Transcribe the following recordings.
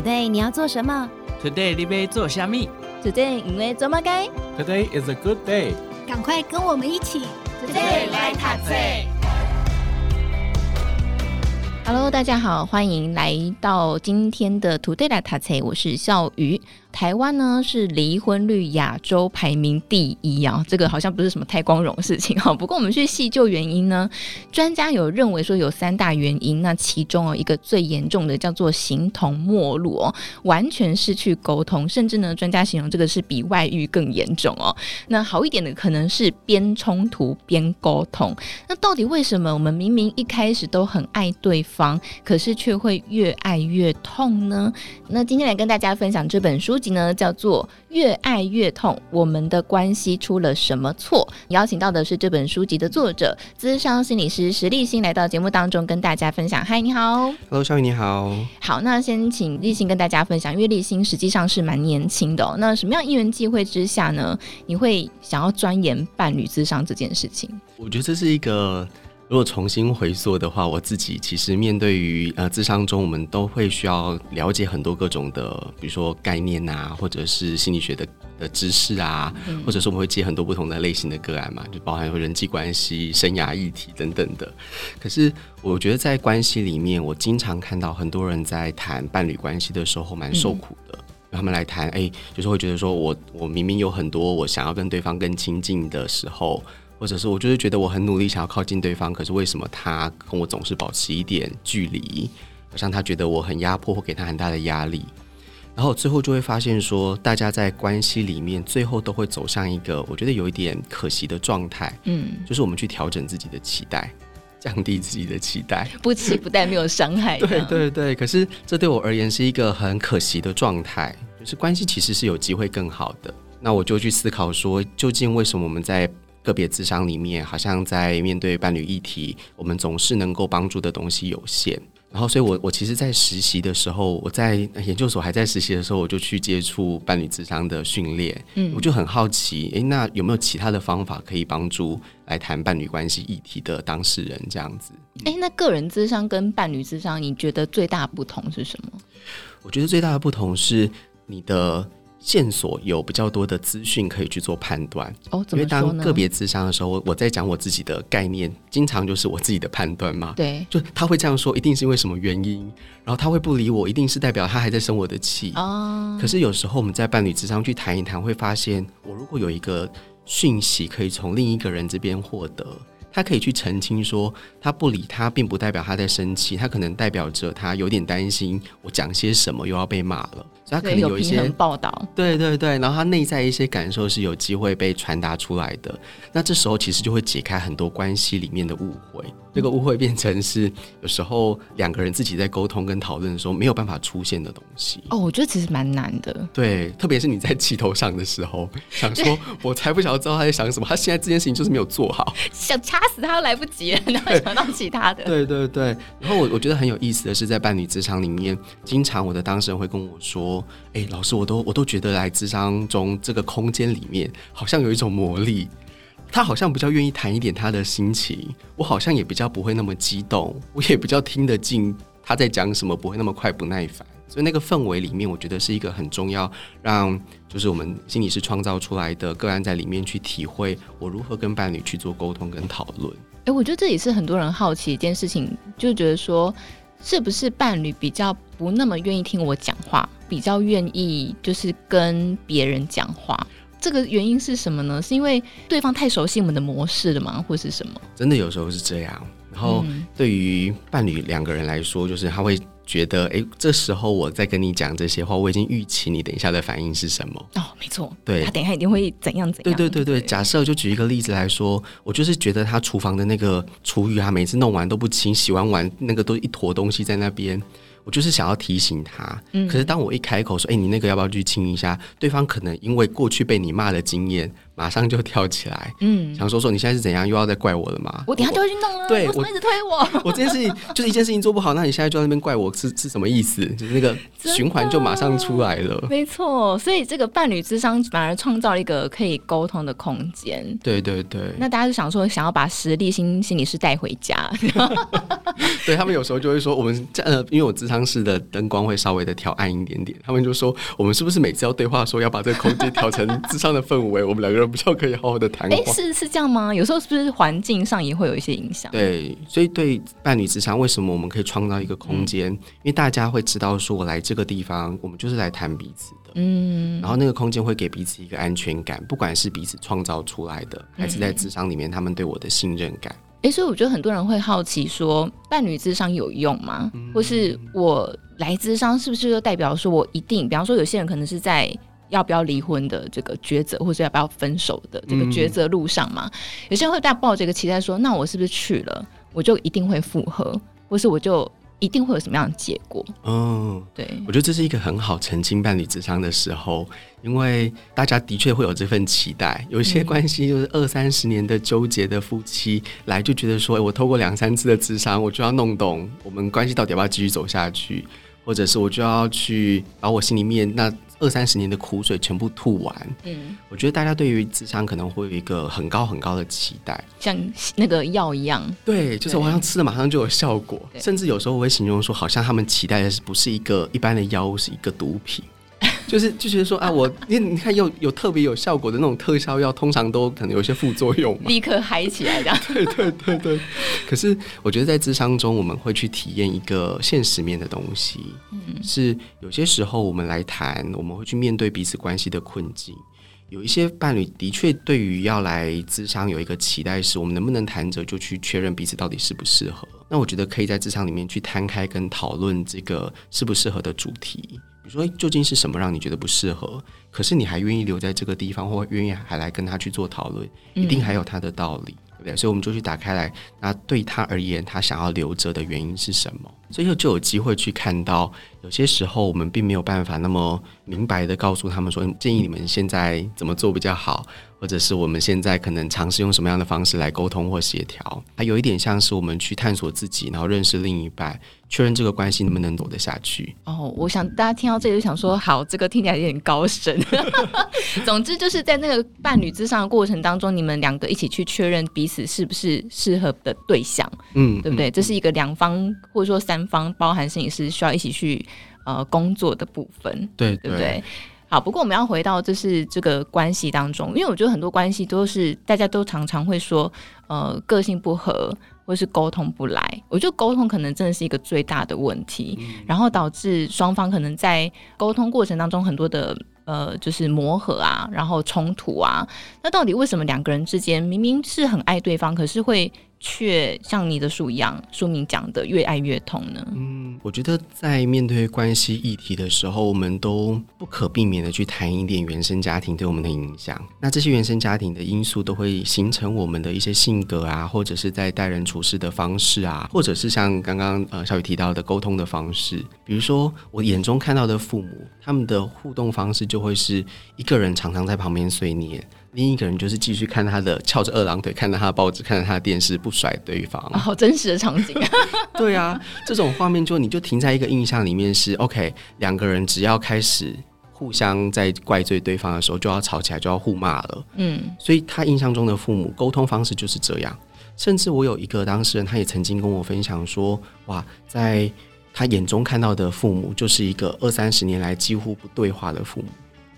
Today 你要做什么？Today 你要做虾米？Today 因为做么该？Today is a good day。赶快跟我们一起，Today 来读册。Hello，大家好，欢迎来到今天的 Today 来读册，我是笑瑜。台湾呢是离婚率亚洲排名第一啊，这个好像不是什么太光荣的事情哈。不过我们去细究原因呢，专家有认为说有三大原因，那其中哦一个最严重的叫做形同陌路哦，完全失去沟通，甚至呢专家形容这个是比外遇更严重哦。那好一点的可能是边冲突边沟通。那到底为什么我们明明一开始都很爱对方，可是却会越爱越痛呢？那今天来跟大家分享这本书。呢叫做越爱越痛，我们的关系出了什么错？邀请到的是这本书籍的作者，资商心理师石立新来到节目当中跟大家分享。嗨，你好，Hello，小雨你好。好，那先请立新跟大家分享，因为立新实际上是蛮年轻的哦。那什么样因缘际会之下呢？你会想要钻研伴侣咨商这件事情？我觉得这是一个。如果重新回溯的话，我自己其实面对于呃，智商中我们都会需要了解很多各种的，比如说概念啊，或者是心理学的的知识啊，嗯、或者是我们会接很多不同的类型的个案嘛，就包含人际关系、生涯议题等等的。可是我觉得在关系里面，我经常看到很多人在谈伴侣关系的时候蛮受苦的。嗯、他们来谈，哎、欸，就是会觉得说我我明明有很多我想要跟对方更亲近的时候。或者是我就是觉得我很努力想要靠近对方，可是为什么他跟我总是保持一点距离？好像他觉得我很压迫，或给他很大的压力。然后最后就会发现说，大家在关系里面最后都会走向一个我觉得有一点可惜的状态。嗯，就是我们去调整自己的期待，降低自己的期待，不期不待没有伤害。对对对，可是这对我而言是一个很可惜的状态。就是关系其实是有机会更好的。那我就去思考说，究竟为什么我们在个别智商里面，好像在面对伴侣议题，我们总是能够帮助的东西有限。然后，所以我我其实，在实习的时候，我在研究所还在实习的时候，我就去接触伴侣智商的训练。嗯，我就很好奇，诶，那有没有其他的方法可以帮助来谈伴侣关系议题的当事人这样子？诶，那个人智商跟伴侣智商，你觉得最大的不同是什么？我觉得最大的不同是你的。线索有比较多的资讯可以去做判断哦，因为当个别智商的时候，我在讲我自己的概念，经常就是我自己的判断嘛。对，就他会这样说，一定是因为什么原因，然后他会不理我，一定是代表他还在生我的气哦。可是有时候我们在伴侣咨商去谈一谈，会发现我如果有一个讯息可以从另一个人这边获得。他可以去澄清说，他不理他，并不代表他在生气，他可能代表着他有点担心我讲些什么又要被骂了，他可能有一些报道，对对对，然后他内在一些感受是有机会被传达出来的，那这时候其实就会解开很多关系里面的误会。这个误会变成是有时候两个人自己在沟通跟讨论的时候没有办法出现的东西。哦，我觉得其实蛮难的。对，特别是你在气头上的时候，想说我才不想要知道他在想什么，他现在这件事情就是没有做好，想掐死他都来不及了，然后想到其他的。对对对。然后我我觉得很有意思的是，在伴侣职场里面，经常我的当事人会跟我说：“哎，老师，我都我都觉得来智商中这个空间里面好像有一种魔力。”他好像比较愿意谈一点他的心情，我好像也比较不会那么激动，我也比较听得进他在讲什么，不会那么快不耐烦。所以那个氛围里面，我觉得是一个很重要，让就是我们心理师创造出来的个案在里面去体会我如何跟伴侣去做沟通跟讨论。诶，我觉得这也是很多人好奇一件事情，就觉得说是不是伴侣比较不那么愿意听我讲话，比较愿意就是跟别人讲话。这个原因是什么呢？是因为对方太熟悉我们的模式了吗？或是什么？真的有时候是这样。然后对于伴侣两个人来说，就是他会觉得，哎，这时候我在跟你讲这些话，我已经预期你等一下的反应是什么。哦，没错，对，他等一下一定会怎样怎样。对对对对，假设就举一个例子来说，我就是觉得他厨房的那个厨余啊，每次弄完都不清，洗完碗那个都一坨东西在那边。我就是想要提醒他，可是当我一开口说：“哎、欸，你那个要不要去清一下？”对方可能因为过去被你骂的经验，马上就跳起来，嗯，想说说你现在是怎样，又要再怪我了吗？我等下就会去弄了，对，我一直推我，我这件事情就是一件事情做不好，那你现在就在那边怪我是是什么意思？就是那个循环就马上出来了，没错。所以这个伴侣智商反而创造了一个可以沟通的空间，对对对。那大家就想说，想要把实力心心理师带回家，对他们有时候就会说，我们这呃，因为我智商室的灯光会稍微的调暗一点点，他们就说，我们是不是每次要对话说要把这个空间调成智商的氛围，我们两个人比较可以好好的谈。哎、欸，是是这样吗？有时候是不是环境上也会有一些影响？对，所以对伴侣咨商，为什么我们可以创造一个空间？嗯、因为大家会知道，说我来这个地方，我们就是来谈彼此的。嗯，然后那个空间会给彼此一个安全感，不管是彼此创造出来的，还是在智商里面他们对我的信任感。哎、欸，所以我觉得很多人会好奇说，伴侣智商有用吗？嗯、或是我来智商是不是就代表说我一定？比方说，有些人可能是在。要不要离婚的这个抉择，或者要不要分手的这个抉择路上嘛？嗯、有些人会大抱着一个期待说：“那我是不是去了，我就一定会复合，或是我就一定会有什么样的结果？”嗯，对，我觉得这是一个很好澄清伴侣智商的时候，因为大家的确会有这份期待。有一些关系就是二三十年的纠结的夫妻，嗯、来就觉得说：“我透过两三次的智商，我就要弄懂我们关系到底要不要继续走下去，或者是我就要去把我心里面那。”二三十年的苦水全部吐完，嗯，我觉得大家对于智商可能会有一个很高很高的期待，像那个药一样，对，就是我好像吃了马上就有效果，甚至有时候我会形容说，好像他们期待的是不是一个一般的药物，是一个毒品。就是就觉得说啊，我你你看有有特别有效果的那种特效药，通常都可能有一些副作用嘛，立刻嗨起来这样。对对对对。可是我觉得在智商中，我们会去体验一个现实面的东西，嗯，是有些时候我们来谈，我们会去面对彼此关系的困境。有一些伴侣的确对于要来咨商有一个期待，是我们能不能谈着就去确认彼此到底适不适合。那我觉得可以在咨商里面去摊开跟讨论这个适不适合的主题。说究竟是什么让你觉得不适合？可是你还愿意留在这个地方，或愿意还来跟他去做讨论，一定还有他的道理，对不对？所以我们就去打开来，那对他而言，他想要留着的原因是什么？所以就有机会去看到，有些时候我们并没有办法那么明白的告诉他们说，建议你们现在怎么做比较好。或者是我们现在可能尝试用什么样的方式来沟通或协调，还有一点像是我们去探索自己，然后认识另一半，确认这个关系能不能走得下去。哦，我想大家听到这里就想说，好，这个听起来有点高深。总之就是在那个伴侣之上的过程当中，你们两个一起去确认彼此是不是适合的对象，嗯，对不对？嗯、这是一个两方或者说三方，包含摄影师需要一起去呃工作的部分，对，对不对？好，不过我们要回到就是这个关系当中，因为我觉得很多关系都是大家都常常会说，呃，个性不合或是沟通不来。我觉得沟通可能真的是一个最大的问题，嗯、然后导致双方可能在沟通过程当中很多的呃，就是磨合啊，然后冲突啊。那到底为什么两个人之间明明是很爱对方，可是会？却像你的书一样，书名讲的越爱越痛呢？嗯，我觉得在面对关系议题的时候，我们都不可避免的去谈一点原生家庭对我们的影响。那这些原生家庭的因素都会形成我们的一些性格啊，或者是在待人处事的方式啊，或者是像刚刚呃小雨提到的沟通的方式。比如说我眼中看到的父母，他们的互动方式就会是一个人常常在旁边碎念。另一个人就是继续看他的翘着二郎腿，看着他的报纸，看着他的电视，不甩对方。哦，好真实的场景。对啊，这种画面就你就停在一个印象里面是 OK。两个人只要开始互相在怪罪对方的时候，就要吵起来，就要互骂了。嗯，所以他印象中的父母沟通方式就是这样。甚至我有一个当事人，他也曾经跟我分享说：“哇，在他眼中看到的父母，就是一个二三十年来几乎不对话的父母。”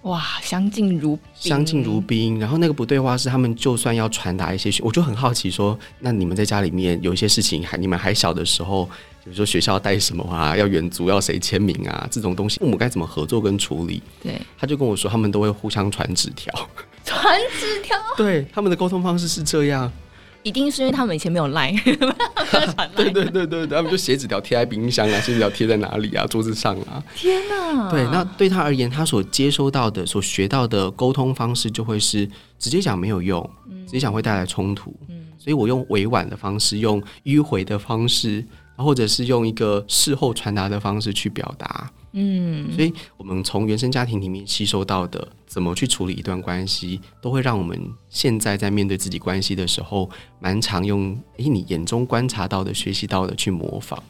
哇，相敬如相敬如宾。然后那个不对话是他们就算要传达一些，我就很好奇说，那你们在家里面有一些事情还你们还小的时候，比如说学校带什么啊，要远足要谁签名啊，这种东西父母该怎么合作跟处理？对，他就跟我说，他们都会互相传纸条，传纸条，对，他们的沟通方式是这样。一定是因为他们以前没有赖，对对对对，他们就写纸条贴在冰箱啊，写纸条贴在哪里啊，桌子上啊。天哪！对，那对他而言，他所接收到的、所学到的沟通方式，就会是直接讲没有用，直接讲会带来冲突。嗯，所以我用委婉的方式，用迂回的方式。或者是用一个事后传达的方式去表达。嗯，所以我们从原生家庭里面吸收到的，怎么去处理一段关系，都会让我们现在在面对自己关系的时候，蛮常用诶，你眼中观察到的、学习到的去模仿。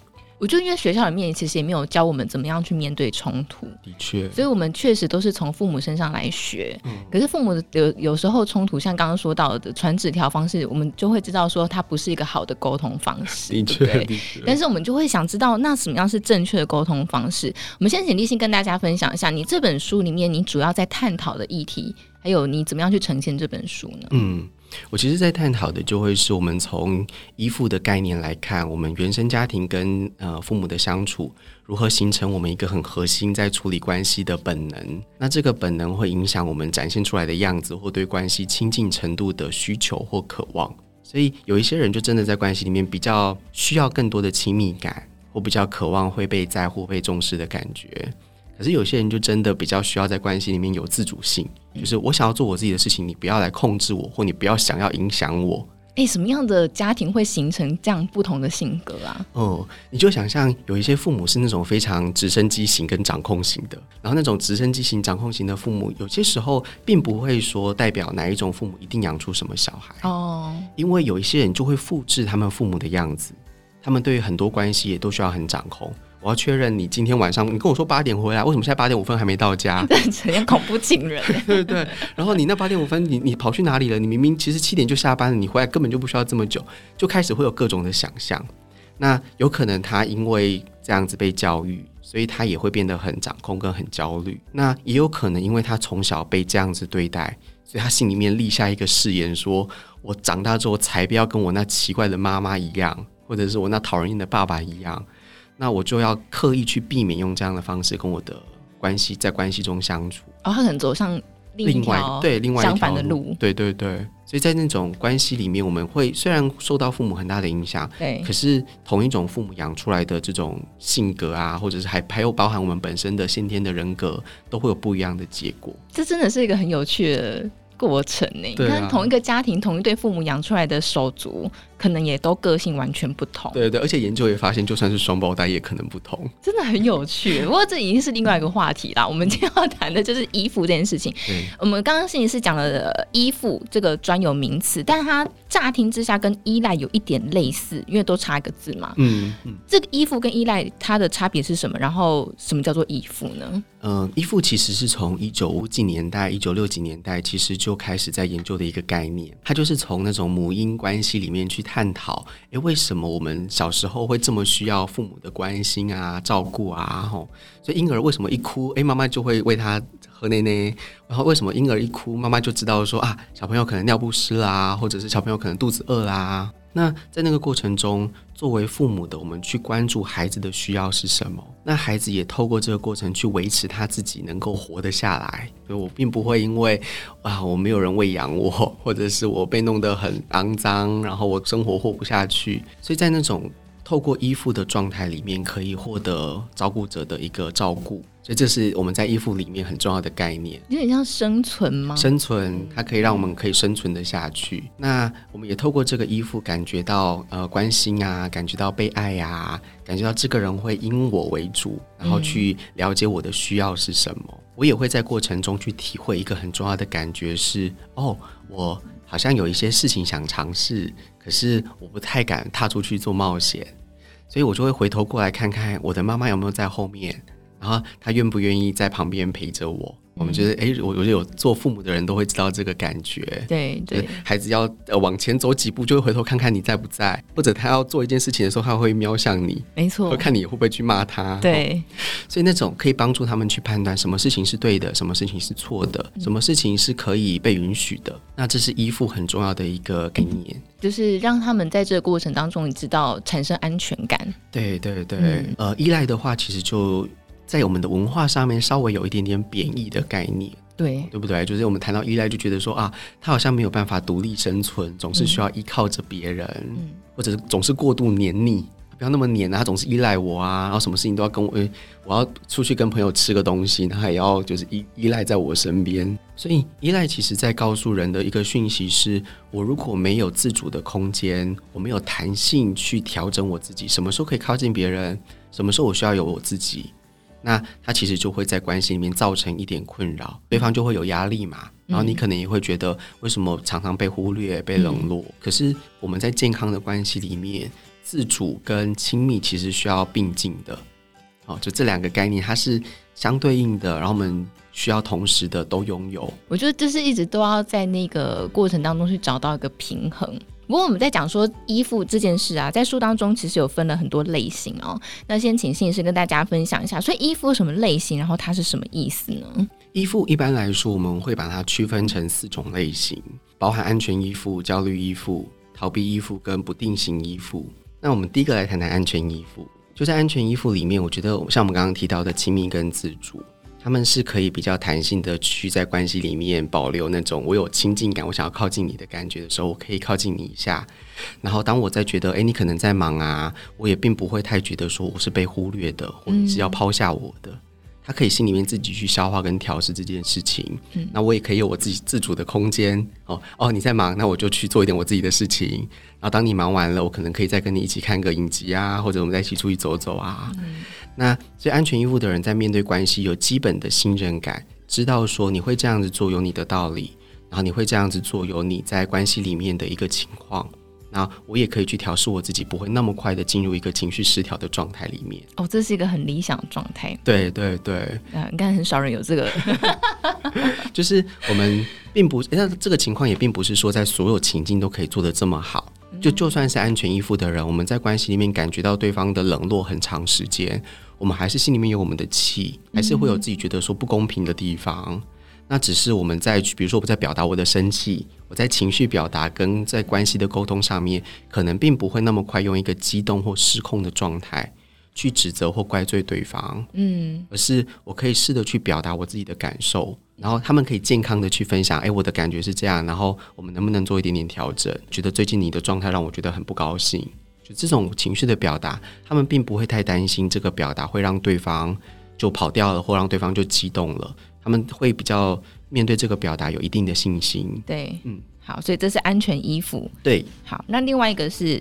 我就，因为学校里面其实也没有教我们怎么样去面对冲突，的确，所以我们确实都是从父母身上来学。嗯，可是父母的有有时候冲突，像刚刚说到的传纸条方式，我们就会知道说它不是一个好的沟通方式，的确？但是我们就会想知道，那什么样是正确的沟通方式？我们先请立信跟大家分享一下，你这本书里面你主要在探讨的议题，还有你怎么样去呈现这本书呢？嗯。我其实，在探讨的就会是我们从依附的概念来看，我们原生家庭跟呃父母的相处如何形成我们一个很核心在处理关系的本能。那这个本能会影响我们展现出来的样子，或对关系亲近程度的需求或渴望。所以，有一些人就真的在关系里面比较需要更多的亲密感，或比较渴望会被在乎、被重视的感觉。可是有些人就真的比较需要在关系里面有自主性，就是我想要做我自己的事情，你不要来控制我，或你不要想要影响我。诶，什么样的家庭会形成这样不同的性格啊？哦，你就想象有一些父母是那种非常直升机型跟掌控型的，然后那种直升机型、掌控型的父母，有些时候并不会说代表哪一种父母一定养出什么小孩哦，因为有一些人就会复制他们父母的样子，他们对于很多关系也都需要很掌控。我要确认你今天晚上，你跟我说八点回来，为什么现在八点五分还没到家？这样恐怖情人？对对对。然后你那八点五分，你你跑去哪里了？你明明其实七点就下班了，你回来根本就不需要这么久，就开始会有各种的想象。那有可能他因为这样子被教育，所以他也会变得很掌控跟很焦虑。那也有可能因为他从小被这样子对待，所以他心里面立下一个誓言说，说我长大之后才不要跟我那奇怪的妈妈一样，或者是我那讨人厌的爸爸一样。那我就要刻意去避免用这样的方式跟我的关系在关系中相处。哦，他可能走上另外对另外相反的路。对对对，所以在那种关系里面，我们会虽然受到父母很大的影响，对，可是同一种父母养出来的这种性格啊，或者是还还有包含我们本身的先天的人格，都会有不一样的结果。这真的是一个很有趣的过程呢。你看，同一个家庭，同一对父母养出来的手足。可能也都个性完全不同，对对，而且研究也发现，就算是双胞胎也可能不同，真的很有趣。不过这已经是另外一个话题啦。我们今天要谈的就是衣服这件事情。对我们刚刚心理师讲了衣服这个专有名词，但是它乍听之下跟依赖有一点类似，因为都差一个字嘛。嗯嗯，这个衣服跟依赖它的差别是什么？然后什么叫做依附呢？嗯、呃，依附其实是从一九五几年代、一九六几年代其实就开始在研究的一个概念，它就是从那种母婴关系里面去探讨，诶，为什么我们小时候会这么需要父母的关心啊、照顾啊？吼，所以婴儿为什么一哭，诶，妈妈就会为他喝奶奶。然后为什么婴儿一哭，妈妈就知道说啊，小朋友可能尿不湿啦，或者是小朋友可能肚子饿啦？那在那个过程中，作为父母的我们去关注孩子的需要是什么？那孩子也透过这个过程去维持他自己能够活得下来。所以我并不会因为啊，我没有人喂养我，或者是我被弄得很肮脏，然后我生活活不下去。所以在那种透过依附的状态里面，可以获得照顾者的一个照顾。所以这是我们在依附里面很重要的概念，有点像生存吗？生存，它可以让我们可以生存的下去。那我们也透过这个依附，感觉到呃关心啊，感觉到被爱呀、啊，感觉到这个人会因我为主，然后去了解我的需要是什么。嗯、我也会在过程中去体会一个很重要的感觉是：哦，我好像有一些事情想尝试，可是我不太敢踏出去做冒险，所以我就会回头过来看看我的妈妈有没有在后面。然后他愿不愿意在旁边陪着我？嗯、我们觉得，哎，我我觉得有做父母的人都会知道这个感觉。对对，孩子要呃往前走几步，就会回头看看你在不在，或者他要做一件事情的时候，他会瞄向你。没错，会看你会不会去骂他。对、哦，所以那种可以帮助他们去判断什么事情是对的，什么事情是错的，嗯、什么事情是可以被允许的。那这是依附很重要的一个概念，就是让他们在这个过程当中，你知道产生安全感。对对对，嗯、呃，依赖的话，其实就。在我们的文化上面，稍微有一点点贬义的概念，对对不对？就是我们谈到依赖，就觉得说啊，他好像没有办法独立生存，总是需要依靠着别人，嗯、或者是总是过度黏腻，不要那么黏啊，他总是依赖我啊，然后什么事情都要跟我，诶，我要出去跟朋友吃个东西，他也要就是依依赖在我身边。所以依赖其实在告诉人的一个讯息是：我如果没有自主的空间，我没有弹性去调整我自己，什么时候可以靠近别人，什么时候我需要有我自己。那他其实就会在关系里面造成一点困扰，对方就会有压力嘛。然后你可能也会觉得，为什么常常被忽略、被冷落？可是我们在健康的关系里面，自主跟亲密其实需要并进的。好，就这两个概念，它是相对应的，然后我们需要同时的都拥有。我觉得就是一直都要在那个过程当中去找到一个平衡。不过我们在讲说依附这件事啊，在书当中其实有分了很多类型哦。那先请信师跟大家分享一下，所以依附什么类型，然后它是什么意思呢？依附一般来说，我们会把它区分成四种类型，包含安全依附、焦虑依附、逃避依附跟不定型依附。那我们第一个来谈谈安全依附。就在安全依附里面，我觉得像我们刚刚提到的亲密跟自主。他们是可以比较弹性的去在关系里面保留那种我有亲近感，我想要靠近你的感觉的时候，我可以靠近你一下。然后当我在觉得，诶，你可能在忙啊，我也并不会太觉得说我是被忽略的，或者是要抛下我的。他可以心里面自己去消化跟调试这件事情。那我也可以有我自己自主的空间。哦哦，你在忙，那我就去做一点我自己的事情。然后当你忙完了，我可能可以再跟你一起看个影集啊，或者我们再一起出去走走啊。那最安全依附的人，在面对关系有基本的信任感，知道说你会这样子做有你的道理，然后你会这样子做有你在关系里面的一个情况。那我也可以去调试我自己，不会那么快的进入一个情绪失调的状态里面。哦，这是一个很理想的状态。对对对，啊，应该很少人有这个。就是我们并不，那这个情况也并不是说在所有情境都可以做得这么好。就就算是安全依附的人，我们在关系里面感觉到对方的冷落很长时间，我们还是心里面有我们的气，还是会有自己觉得说不公平的地方。那只是我们在，比如说我在表达我的生气，我在情绪表达跟在关系的沟通上面，可能并不会那么快用一个激动或失控的状态去指责或怪罪对方。嗯，而是我可以试着去表达我自己的感受。然后他们可以健康的去分享，哎，我的感觉是这样，然后我们能不能做一点点调整？觉得最近你的状态让我觉得很不高兴，就这种情绪的表达，他们并不会太担心这个表达会让对方就跑掉了，或让对方就激动了。他们会比较面对这个表达有一定的信心。对，嗯，好，所以这是安全依附。对，好，那另外一个是。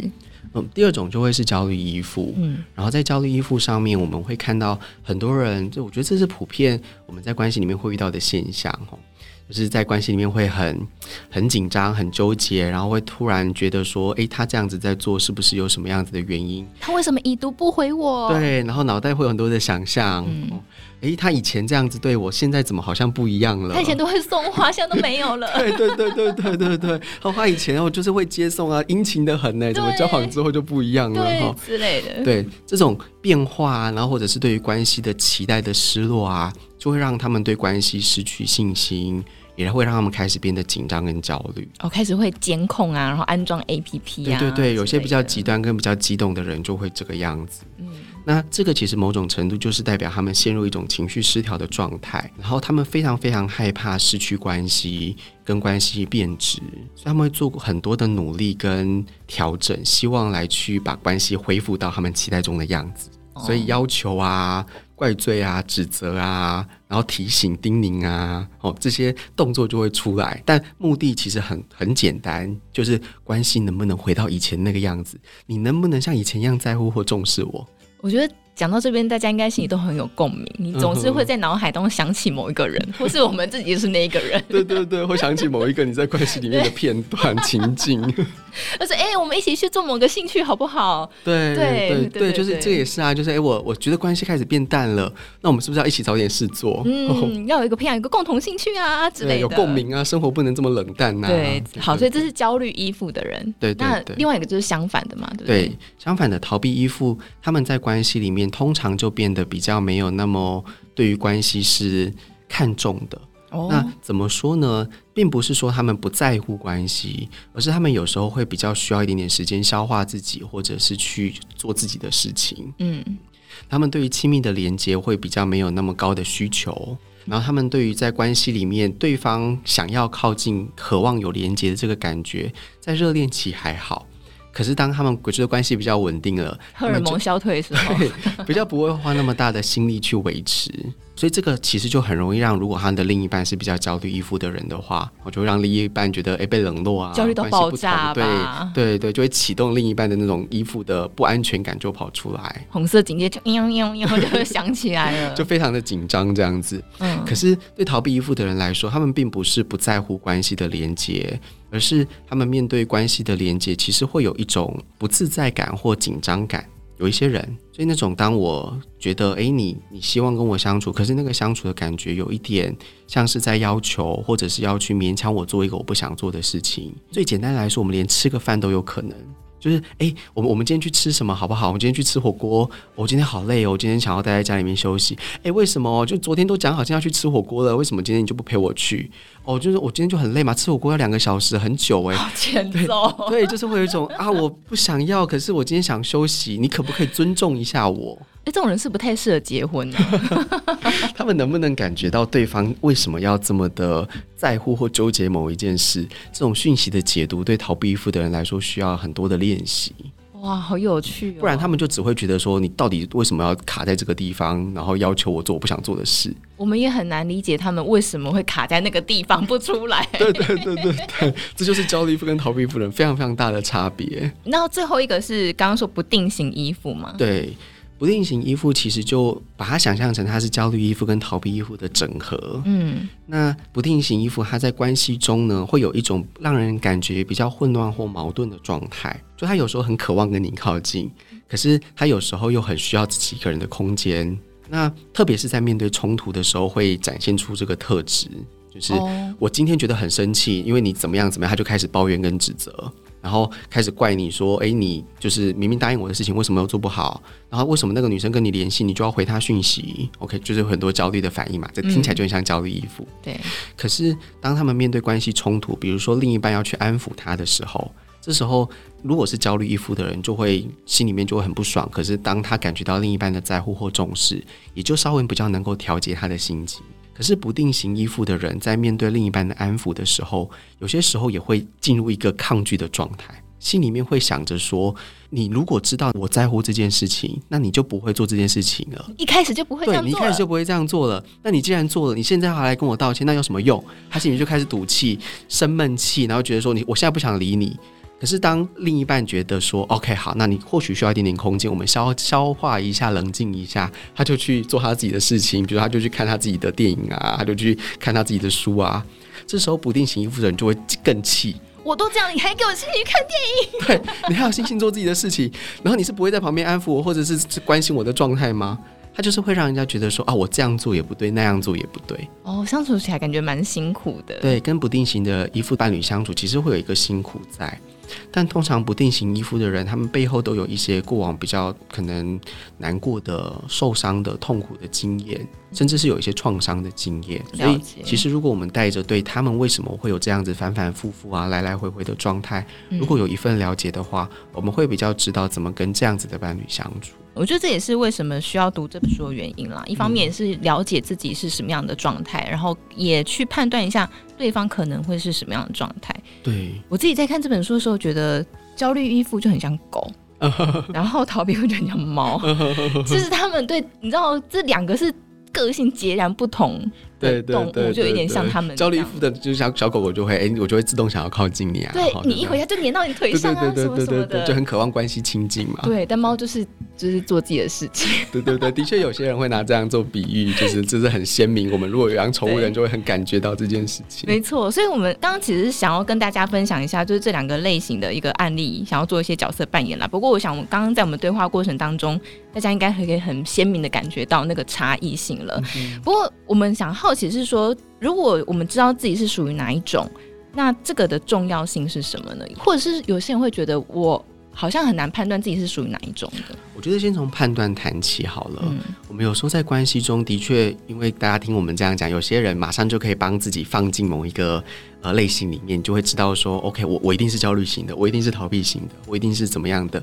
嗯，第二种就会是焦虑依附，嗯，然后在焦虑依附上面，我们会看到很多人，就我觉得这是普遍我们在关系里面会遇到的现象，哦，就是在关系里面会很很紧张、很纠结，然后会突然觉得说，诶，他这样子在做，是不是有什么样子的原因？他为什么已读不回我？对，然后脑袋会有很多的想象。嗯诶，他以前这样子对我，现在怎么好像不一样了？他以前都会送花，现在都没有了。对对对对对对对，他以前哦就是会接送啊，殷勤的很呢，怎么交往之后就不一样了？哈之类的。对这种变化啊，然后或者是对于关系的期待的失落啊，就会让他们对关系失去信心，也会让他们开始变得紧张跟焦虑。哦，开始会监控啊，然后安装 APP 啊。对对对，有些比较极端跟比较激动的人就会这个样子。嗯。那这个其实某种程度就是代表他们陷入一种情绪失调的状态，然后他们非常非常害怕失去关系，跟关系变质，所以他们会做过很多的努力跟调整，希望来去把关系恢复到他们期待中的样子。所以要求啊、怪罪啊、指责啊，然后提醒、叮咛啊，哦，这些动作就会出来。但目的其实很很简单，就是关系能不能回到以前那个样子？你能不能像以前一样在乎或重视我？我觉得讲到这边，大家应该心里都很有共鸣。你总是会在脑海当中想起某一个人，或是我们自己就是那一个人。对对对，会想起某一个你在关系里面的片段情境。而且，哎、欸，我们一起去做某个兴趣好不好？对对对，就是这也是啊，就是哎、欸，我我觉得关系开始变淡了，那我们是不是要一起找点事做？嗯，要有一个培养一个共同兴趣啊之类的，有共鸣啊，生活不能这么冷淡呐、啊。对，好，所以这是焦虑依附的人。对，那另外一个就是相反的嘛，对不对？对，相反的逃避依附，他们在关系里面通常就变得比较没有那么对于关系是看重的。Oh. 那怎么说呢？并不是说他们不在乎关系，而是他们有时候会比较需要一点点时间消化自己，或者是去做自己的事情。嗯，他们对于亲密的连接会比较没有那么高的需求，然后他们对于在关系里面对方想要靠近、渴望有连接的这个感觉，在热恋期还好，可是当他们觉得关系比较稳定了，荷尔蒙消退的时候，比较不会花那么大的心力去维持。所以这个其实就很容易让，如果他的另一半是比较焦虑依附的人的话，我就会让另一半觉得哎被冷落啊，焦虑到爆炸，对对对，就会启动另一半的那种依附的不安全感就跑出来，红色警戒就嘤嘤嘤就会响起来了，就非常的紧张这样子。嗯，可是对逃避依附的人来说，他们并不是不在乎关系的连接，而是他们面对关系的连接，其实会有一种不自在感或紧张感。有一些人，所以那种当我觉得，哎，你你希望跟我相处，可是那个相处的感觉有一点像是在要求，或者是要去勉强我做一个我不想做的事情。最简单来说，我们连吃个饭都有可能。就是哎，我们我们今天去吃什么好不好？我们今天去吃火锅。我今天好累哦，我今天想要待在家里面休息。哎，为什么？就昨天都讲好今天要去吃火锅了，为什么今天你就不陪我去？哦，就是我今天就很累嘛，吃火锅要两个小时，很久哎。好欠揍。对，就是会有一种啊，我不想要，可是我今天想休息，你可不可以尊重一下我？哎，这种人是不太适合结婚的。他们能不能感觉到对方为什么要这么的在乎或纠结某一件事？这种讯息的解读，对逃避依附的人来说，需要很多的练习。哇，好有趣哦！不然他们就只会觉得说，你到底为什么要卡在这个地方，然后要求我做我不想做的事？我们也很难理解他们为什么会卡在那个地方不出来。对对对对对，这就是焦虑依附跟逃避依附人非常非常大的差别。那最后一个是刚刚说不定型衣服吗？对。不定型依附其实就把它想象成它是焦虑依附跟逃避依附的整合。嗯，那不定型依附它在关系中呢，会有一种让人感觉比较混乱或矛盾的状态。就他有时候很渴望跟你靠近，可是他有时候又很需要自己一个人的空间。那特别是在面对冲突的时候，会展现出这个特质。就是我今天觉得很生气，因为你怎么样怎么样，他就开始抱怨跟指责。然后开始怪你说：“哎，你就是明明答应我的事情，为什么又做不好？然后为什么那个女生跟你联系，你就要回她讯息？OK，就是有很多焦虑的反应嘛。这听起来就很像焦虑依附。对。可是当他们面对关系冲突，比如说另一半要去安抚他的时候，这时候如果是焦虑依附的人，就会心里面就会很不爽。可是当他感觉到另一半的在乎或重视，也就稍微比较能够调节他的心情。可是不定型依附的人，在面对另一半的安抚的时候，有些时候也会进入一个抗拒的状态，心里面会想着说：“你如果知道我在乎这件事情，那你就不会做这件事情了。一开始就不会这样做了。对，你一开始就不会这样做了。那你既然做了，你现在还来跟我道歉，那有什么用？”他心里就开始赌气、生闷气，然后觉得说：“你，我现在不想理你。”可是，当另一半觉得说 “OK，好，那你或许需要一点点空间，我们消消化一下，冷静一下”，他就去做他自己的事情，比如他就去看他自己的电影啊，他就去看他自己的书啊。这时候，不定型依附的人就会更气。我都这样，你还给我心情看电影？对，你还有心情做自己的事情，然后你是不会在旁边安抚我，或者是关心我的状态吗？他就是会让人家觉得说啊，我这样做也不对，那样做也不对。哦，相处起来感觉蛮辛苦的。对，跟不定型的依附伴侣相处，其实会有一个辛苦在。但通常不定型衣服的人，他们背后都有一些过往比较可能难过的、受伤的、痛苦的经验，甚至是有一些创伤的经验。所以，其实如果我们带着对他们为什么会有这样子反反复复啊、来来回回的状态，如果有一份了解的话，我们会比较知道怎么跟这样子的伴侣相处。我觉得这也是为什么需要读这本书的原因啦。一方面也是了解自己是什么样的状态，然后也去判断一下对方可能会是什么样的状态。对，我自己在看这本书的时候，觉得焦虑依附就很像狗，然后逃避会就很像猫，就是他们对，你知道这两个是个性截然不同。对动物就有点像他们焦虑依附的，就是小小狗狗就会哎、欸，我就会自动想要靠近你啊。对，你一回家就黏到你腿上啊，什么什么的，就很渴望关系亲近嘛。对，但猫就是就是做自己的事情。对对对，的确有些人会拿这样做比喻，就是这是很鲜明。我们如果有养宠物人，就会很感觉到这件事情。没错，所以我们刚刚其实是想要跟大家分享一下，就是这两个类型的一个案例，想要做一些角色扮演啦。不过我想，我们刚刚在我们对话过程当中，大家应该可以很鲜明的感觉到那个差异性了。嗯、不过我们想好奇是说。如果我们知道自己是属于哪一种，那这个的重要性是什么呢？或者是有些人会觉得我好像很难判断自己是属于哪一种的。我觉得先从判断谈起好了。嗯，我们有时候在关系中的确，因为大家听我们这样讲，有些人马上就可以帮自己放进某一个呃类型里面，就会知道说，OK，我我一定是焦虑型的，我一定是逃避型的，我一定是怎么样的。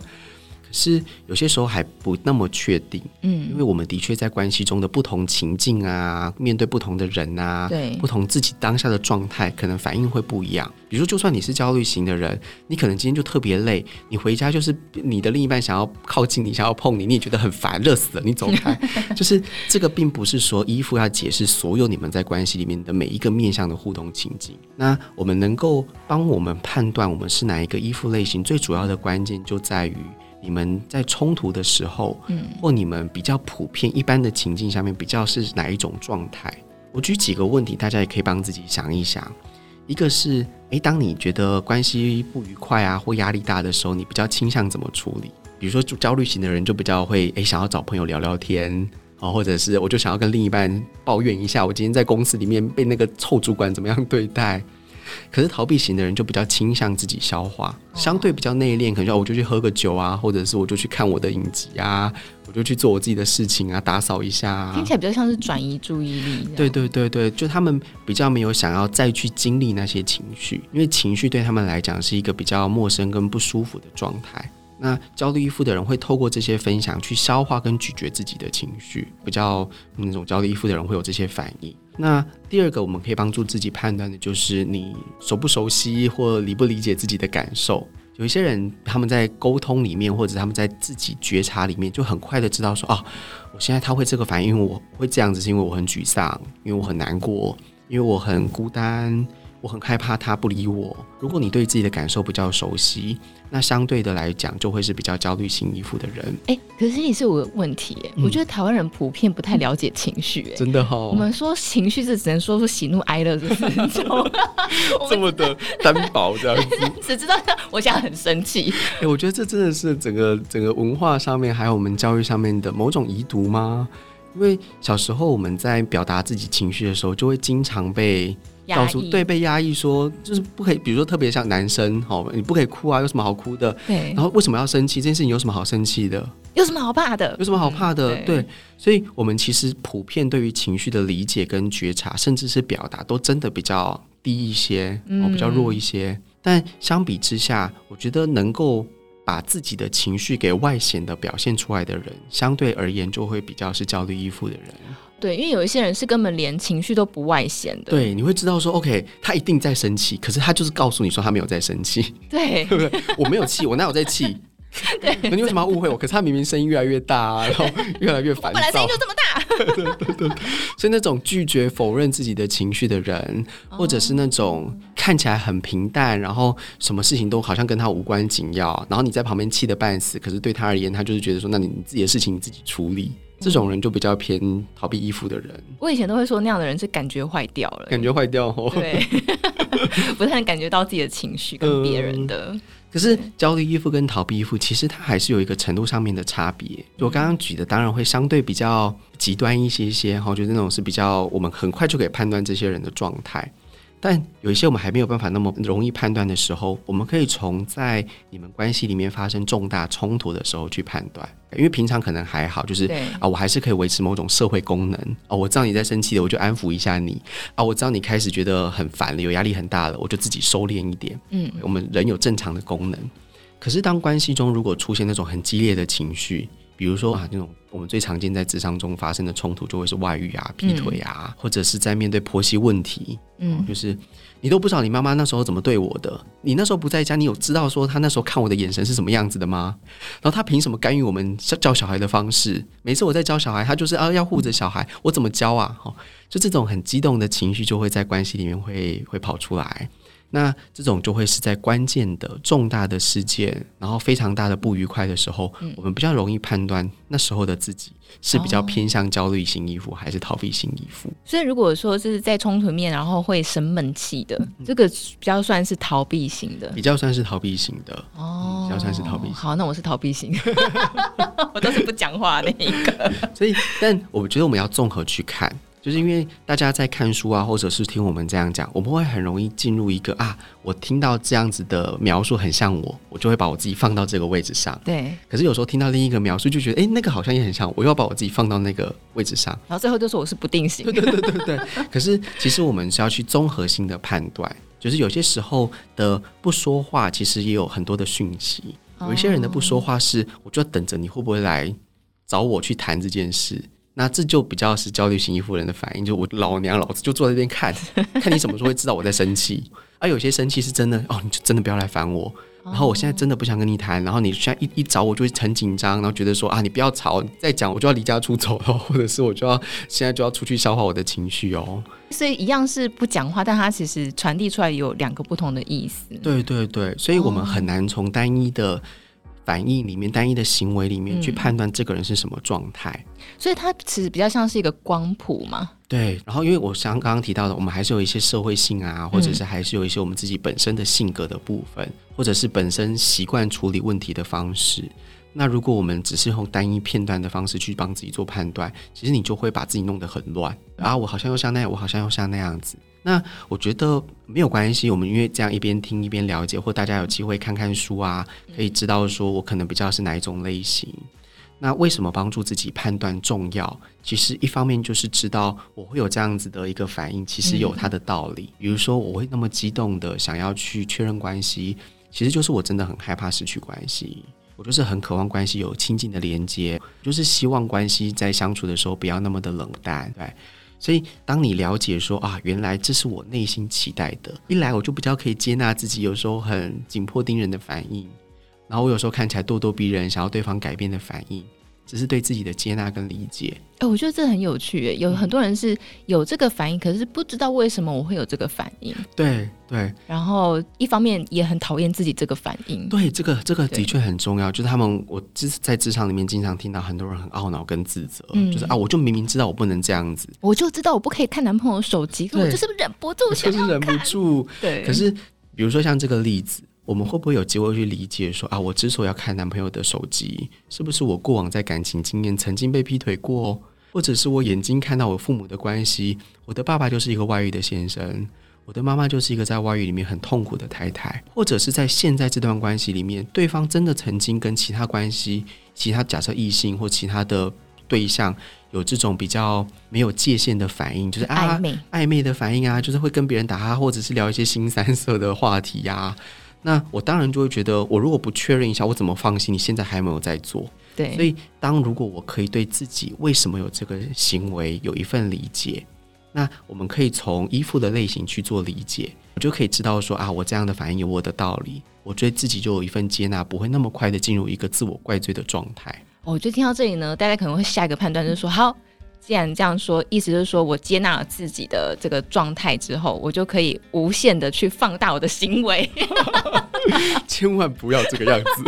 可是有些时候还不那么确定，嗯，因为我们的确在关系中的不同情境啊，面对不同的人啊，对，不同自己当下的状态，可能反应会不一样。比如说，就算你是焦虑型的人，你可能今天就特别累，你回家就是你的另一半想要靠近你，想要碰你，你也觉得很烦，热死了，你走开。就是这个，并不是说依附要解释所有你们在关系里面的每一个面向的互动情境。那我们能够帮我们判断我们是哪一个依附类型，最主要的关键就在于。你们在冲突的时候，嗯，或你们比较普遍一般的情境下面，比较是哪一种状态？我举几个问题，大家也可以帮自己想一想。一个是，诶，当你觉得关系不愉快啊，或压力大的时候，你比较倾向怎么处理？比如说，就焦虑型的人就比较会，诶，想要找朋友聊聊天啊，或者是我就想要跟另一半抱怨一下，我今天在公司里面被那个臭主管怎么样对待。可是逃避型的人就比较倾向自己消化，相对比较内敛，可能说我就去喝个酒啊，或者是我就去看我的影集啊，我就去做我自己的事情啊，打扫一下啊。听起来比较像是转移注意力。对对对对，就他们比较没有想要再去经历那些情绪，因为情绪对他们来讲是一个比较陌生跟不舒服的状态。那焦虑依附的人会透过这些分享去消化跟咀嚼自己的情绪，比较那种焦虑依附的人会有这些反应。那第二个，我们可以帮助自己判断的就是你熟不熟悉或理不理解自己的感受。有一些人他们在沟通里面，或者他们在自己觉察里面，就很快的知道说，哦，我现在他会这个反应，因为我会这样子，是因为我很沮丧，因为我很难过，因为我很孤单。我很害怕他不理我。如果你对自己的感受比较熟悉，那相对的来讲，就会是比较焦虑型依附的人。哎、欸，可是也是有个问题，哎、嗯，我觉得台湾人普遍不太了解情绪，哎，真的哈。我们说情绪是只能说出喜怒哀乐这四种，这么的 单薄这样子，只知道我现在很生气。哎、欸，我觉得这真的是整个整个文化上面，还有我们教育上面的某种遗毒吗？因为小时候我们在表达自己情绪的时候，就会经常被。告诉对被压抑说，就是不可以，比如说特别像男生，哦，你不可以哭啊，有什么好哭的？对。然后为什么要生气？这件事情有什么好生气的？有什么好怕的？有什么好怕的？嗯、对，对。所以，我们其实普遍对于情绪的理解跟觉察，甚至是表达，都真的比较低一些，哦，比较弱一些。嗯、但相比之下，我觉得能够把自己的情绪给外显的表现出来的人，相对而言就会比较是焦虑依附的人。对，因为有一些人是根本连情绪都不外显的。对，你会知道说，OK，他一定在生气，可是他就是告诉你说他没有在生气。对，对不对？我没有气，我哪有在气？对，你为什么要误会我？可是他明明声音越来越大，啊，然后越来越烦躁。本来声音就这么大。对对对。所以那种拒绝否认自己的情绪的人，或者是那种看起来很平淡，然后什么事情都好像跟他无关紧要，然后你在旁边气得半死，可是对他而言，他就是觉得说，那你你自己的事情你自己处理。这种人就比较偏逃避依附的人。我以前都会说那样的人是感觉坏掉了，感觉坏掉哦。对，不太能感觉到自己的情绪跟别人的。嗯、可是焦虑依附跟逃避依附，其实它还是有一个程度上面的差别。我刚刚举的当然会相对比较极端一些些哈，就是那种是比较我们很快就可以判断这些人的状态。但有一些我们还没有办法那么容易判断的时候，我们可以从在你们关系里面发生重大冲突的时候去判断，因为平常可能还好，就是啊，我还是可以维持某种社会功能啊，我知道你在生气的，我就安抚一下你。啊，我知道你开始觉得很烦了，有压力很大了，我就自己收敛一点。嗯，我们人有正常的功能，可是当关系中如果出现那种很激烈的情绪，比如说啊，那种我们最常见在职场中发生的冲突，就会是外遇啊、劈腿啊，嗯、或者是在面对婆媳问题，嗯，就是你都不知道你妈妈那时候怎么对我的，你那时候不在家，你有知道说她那时候看我的眼神是什么样子的吗？然后她凭什么干预我们教小孩的方式？每次我在教小孩，她就是啊要护着小孩，我怎么教啊？哈，就这种很激动的情绪就会在关系里面会会跑出来。那这种就会是在关键的重大的事件，然后非常大的不愉快的时候，嗯、我们比较容易判断那时候的自己是比较偏向焦虑型依附还是逃避型依附。所以如果说是在冲突面，然后会生闷气的，嗯、这个比较算是逃避型的，比较算是逃避型的哦、嗯，比较算是逃避型。好，那我是逃避型，我都是不讲话那一个。所以，但我觉得我们要综合去看。就是因为大家在看书啊，或者是听我们这样讲，我们会很容易进入一个啊，我听到这样子的描述很像我，我就会把我自己放到这个位置上。对。可是有时候听到另一个描述，就觉得哎、欸，那个好像也很像我，我又要把我自己放到那个位置上。然后最后就说我是不定型。对对对对对。可是其实我们是要去综合性的判断，就是有些时候的不说话，其实也有很多的讯息。有一些人的不说话是，我就要等着你会不会来找我去谈这件事。那这就比较是焦虑型依附人的反应，就我老娘老子就坐在这边看，看你什么时候会知道我在生气。而、啊、有些生气是真的哦，你就真的不要来烦我。然后我现在真的不想跟你谈，然后你现在一一找我就会很紧张，然后觉得说啊，你不要吵，你再讲我就要离家出走了，或者是我就要现在就要出去消化我的情绪哦。所以一样是不讲话，但它其实传递出来有两个不同的意思。对对对，所以我们很难从单一的反应里面、单一的行为里面去判断这个人是什么状态。嗯、所以它其实比较像是一个光谱嘛。对，然后因为我像刚刚提到的，我们还是有一些社会性啊，或者是还是有一些我们自己本身的性格的部分，嗯、或者是本身习惯处理问题的方式。那如果我们只是用单一片段的方式去帮自己做判断，其实你就会把自己弄得很乱啊！我好像又像那样，我好像又像那样子。那我觉得没有关系，我们因为这样一边听一边了解，或大家有机会看看书啊，可以知道说我可能比较是哪一种类型。那为什么帮助自己判断重要？其实一方面就是知道我会有这样子的一个反应，其实有它的道理。嗯、比如说我会那么激动的想要去确认关系，其实就是我真的很害怕失去关系，我就是很渴望关系有亲近的连接，就是希望关系在相处的时候不要那么的冷淡。对，所以当你了解说啊，原来这是我内心期待的，一来我就比较可以接纳自己有时候很紧迫盯人的反应。然后我有时候看起来咄咄逼人，想要对方改变的反应，只是对自己的接纳跟理解。哎、欸，我觉得这很有趣。有很多人是有这个反应，可是不知道为什么我会有这个反应。对对。然后一方面也很讨厌自己这个反应。对，这个这个的确很重要。就是他们，我就是在职场里面经常听到很多人很懊恼跟自责，嗯、就是啊，我就明明知道我不能这样子，我就知道我不可以看男朋友手机，可我就是忍不住想，就是忍不住。对。可是比如说像这个例子。我们会不会有机会去理解说啊，我之所以要看男朋友的手机，是不是我过往在感情经验曾经被劈腿过，或者是我眼睛看到我父母的关系，我的爸爸就是一个外遇的先生，我的妈妈就是一个在外遇里面很痛苦的太太，或者是在现在这段关系里面，对方真的曾经跟其他关系、其他假设异性或其他的对象有这种比较没有界限的反应，就是啊暧昧暧昧的反应啊，就是会跟别人打哈，或者是聊一些新三色的话题呀、啊。那我当然就会觉得，我如果不确认一下，我怎么放心？你现在还没有在做，对。所以，当如果我可以对自己为什么有这个行为有一份理解，那我们可以从依附的类型去做理解，我就可以知道说啊，我这样的反应有我的道理，我对自己就有一份接纳，不会那么快的进入一个自我怪罪的状态。我觉得听到这里呢，大家可能会下一个判断就是说，好。既然这样说，意思就是说我接纳了自己的这个状态之后，我就可以无限的去放大我的行为。千万不要这个样子。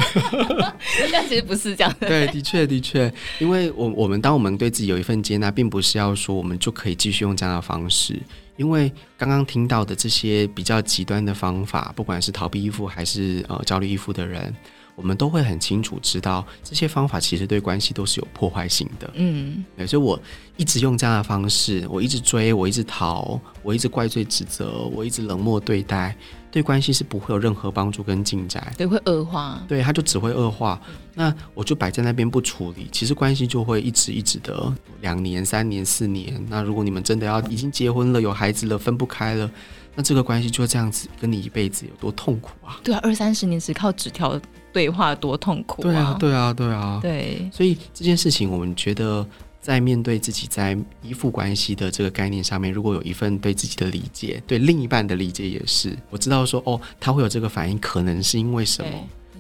但其实不是这样的。对，的确，的确，因为我我们当我们对自己有一份接纳，并不是要说我们就可以继续用这样的方式。因为刚刚听到的这些比较极端的方法，不管是逃避依附还是呃焦虑依附的人。我们都会很清楚知道，这些方法其实对关系都是有破坏性的。嗯，对，所以我一直用这样的方式，我一直追，我一直逃，我一直怪罪指责，我一直冷漠对待，对关系是不会有任何帮助跟进展。对，会恶化。对，它就只会恶化。那我就摆在那边不处理，其实关系就会一直一直的两年、三年、四年。那如果你们真的要已经结婚了、有孩子了、分不开了，那这个关系就这样子跟你一辈子有多痛苦啊？对啊，二三十年只靠纸条。对话多痛苦啊！对啊，对啊，对啊，对。所以这件事情，我们觉得在面对自己在依附关系的这个概念上面，如果有一份对自己的理解，对另一半的理解也是，我知道说哦，他会有这个反应，可能是因为什么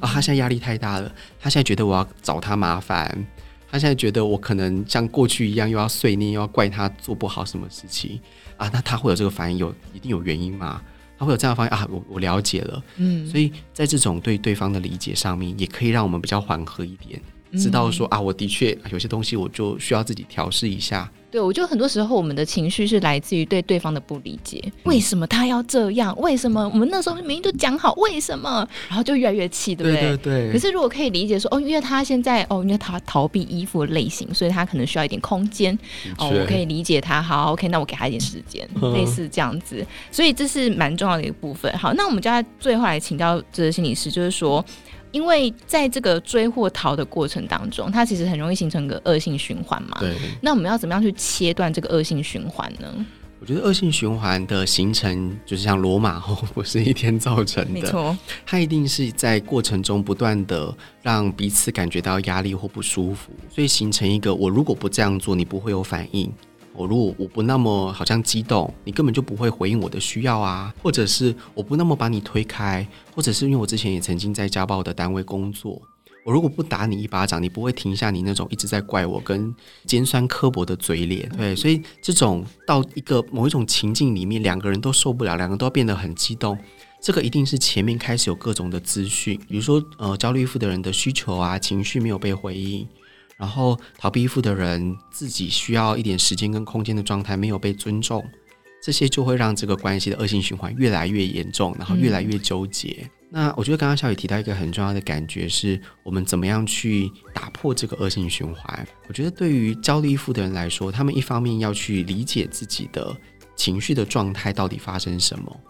啊？他现在压力太大了，他现在觉得我要找他麻烦，他现在觉得我可能像过去一样又要碎念，又要怪他做不好什么事情啊？那他会有这个反应，有一定有原因嘛？他会有这样的方向啊，我我了解了，嗯，所以在这种对对方的理解上面，也可以让我们比较缓和一点，知道说啊，我的确有些东西我就需要自己调试一下。对，我觉得很多时候我们的情绪是来自于对对方的不理解，为什么他要这样？为什么我们那时候明明就讲好？为什么？然后就越来越气，对不对？对对对。可是如果可以理解说，哦，因为他现在哦，因为他逃避依附的类型，所以他可能需要一点空间。哦，我可以理解他。好，OK，那我给他一点时间，类似这样子。所以这是蛮重要的一个部分。好，那我们就在最后来请教这个心理师，就是说。因为在这个追或逃的过程当中，它其实很容易形成一个恶性循环嘛。对。那我们要怎么样去切断这个恶性循环呢？我觉得恶性循环的形成，就是像罗马吼，不是一天造成的，没错，它一定是在过程中不断的让彼此感觉到压力或不舒服，所以形成一个我如果不这样做，你不会有反应；我如果我不那么好像激动，你根本就不会回应我的需要啊，或者是我不那么把你推开，或者是因为我之前也曾经在家暴的单位工作。我如果不打你一巴掌，你不会停下你那种一直在怪我跟尖酸刻薄的嘴脸。对，所以这种到一个某一种情境里面，两个人都受不了，两个都要变得很激动。这个一定是前面开始有各种的资讯，比如说呃，焦虑依附的人的需求啊，情绪没有被回应，然后逃避依附的人自己需要一点时间跟空间的状态没有被尊重，这些就会让这个关系的恶性循环越来越严重，然后越来越纠结。嗯那我觉得刚刚小雨提到一个很重要的感觉，是我们怎么样去打破这个恶性循环。我觉得对于焦虑依附的人来说，他们一方面要去理解自己的情绪的状态到底发生什么。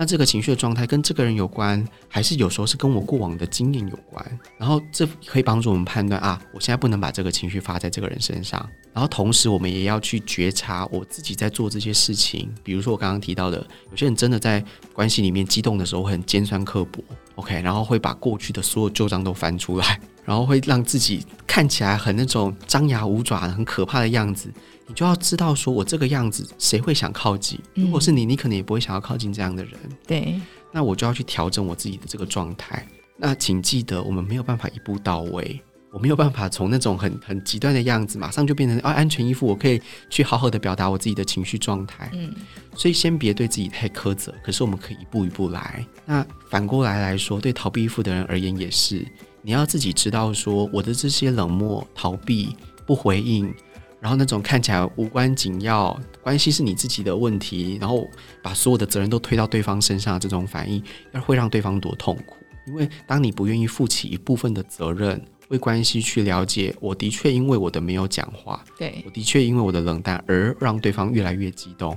那这个情绪的状态跟这个人有关，还是有时候是跟我过往的经验有关？然后这可以帮助我们判断啊，我现在不能把这个情绪发在这个人身上。然后同时，我们也要去觉察我自己在做这些事情。比如说我刚刚提到的，有些人真的在关系里面激动的时候很尖酸刻薄，OK，然后会把过去的所有旧账都翻出来，然后会让自己看起来很那种张牙舞爪、很可怕的样子。你就要知道，说我这个样子，谁会想靠近？如果是你，你可能也不会想要靠近这样的人。对，那我就要去调整我自己的这个状态。那请记得，我们没有办法一步到位，我没有办法从那种很很极端的样子，马上就变成啊安全依附，我可以去好好的表达我自己的情绪状态。嗯，所以先别对自己太苛责。可是我们可以一步一步来。那反过来来说，对逃避依附的人而言也是，你要自己知道说，我的这些冷漠、逃避、不回应。然后那种看起来无关紧要，关系是你自己的问题，然后把所有的责任都推到对方身上，这种反应，要会让对方多痛苦。因为当你不愿意负起一部分的责任，为关系去了解，我的确因为我的没有讲话，对，我的确因为我的冷淡而让对方越来越激动，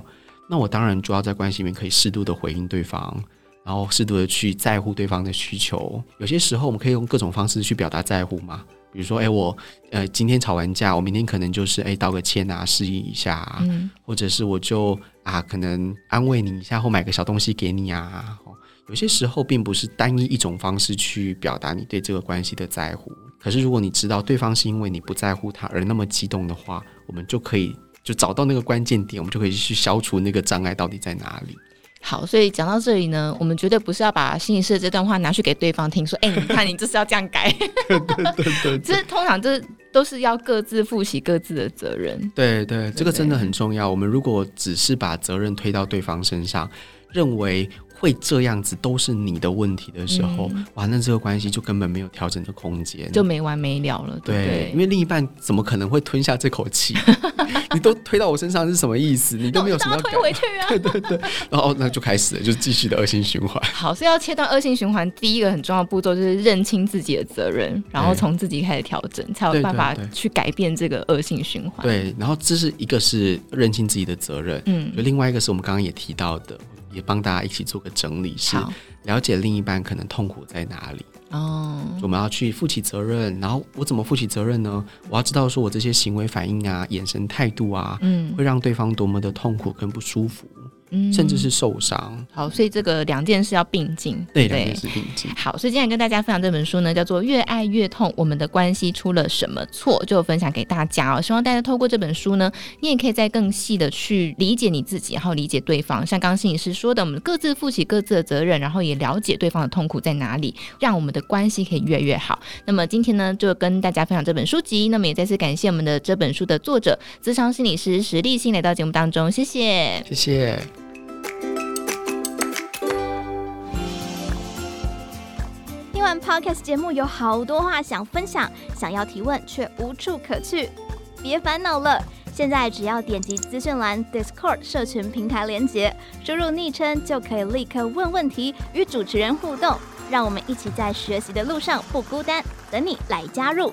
那我当然就要在关系里面可以适度的回应对方，然后适度的去在乎对方的需求。有些时候我们可以用各种方式去表达在乎嘛。比如说，哎、欸，我呃今天吵完架，我明天可能就是哎、欸、道个歉啊，示意一下啊，嗯、或者是我就啊可能安慰你一下，或买个小东西给你啊。有些时候并不是单一一种方式去表达你对这个关系的在乎。可是如果你知道对方是因为你不在乎他而那么激动的话，我们就可以就找到那个关键点，我们就可以去消除那个障碍到底在哪里。好，所以讲到这里呢，我们绝对不是要把心理师的这段话拿去给对方听，说，哎、欸，你看你这是要这样改，对对对对，这 通常这都是要各自负起各自的责任。对对，对，这个真的很重要。我们如果只是把责任推到对方身上，认为。会这样子都是你的问题的时候，嗯、哇，那这个关系就根本没有调整的空间，就没完没了了。对，对，因为另一半怎么可能会吞下这口气？你都推到我身上是什么意思？你都没有什么要推回去啊？对 对对，然后那就开始了，就继续的恶性循环。好，所以要切断恶性循环，第一个很重要的步骤就是认清自己的责任，然后从自己开始调整，才有办法去改变这个恶性循环。对，然后这是一个是认清自己的责任，嗯，就另外一个是我们刚刚也提到的。也帮大家一起做个整理，是了解另一半可能痛苦在哪里哦。我们要去负起责任，然后我怎么负起责任呢？我要知道说我这些行为反应啊、眼神态度啊，嗯，会让对方多么的痛苦跟不舒服。甚至是受伤。好，所以这个两件事要并进。对，两件事并进。好，所以今天跟大家分享这本书呢，叫做《越爱越痛：我们的关系出了什么错》，就分享给大家哦。希望大家透过这本书呢，你也可以再更细的去理解你自己，然后理解对方。像刚刚心理师说的，我们各自负起各自的责任，然后也了解对方的痛苦在哪里，让我们的关系可以越来越好。那么今天呢，就跟大家分享这本书籍。那么也再次感谢我们的这本书的作者，资商心理师石立新来到节目当中，谢谢，谢谢。完 Podcast 节目，有好多话想分享，想要提问却无处可去。别烦恼了，现在只要点击资讯栏 Discord 社群平台连接，输入昵称就可以立刻问问题，与主持人互动。让我们一起在学习的路上不孤单，等你来加入。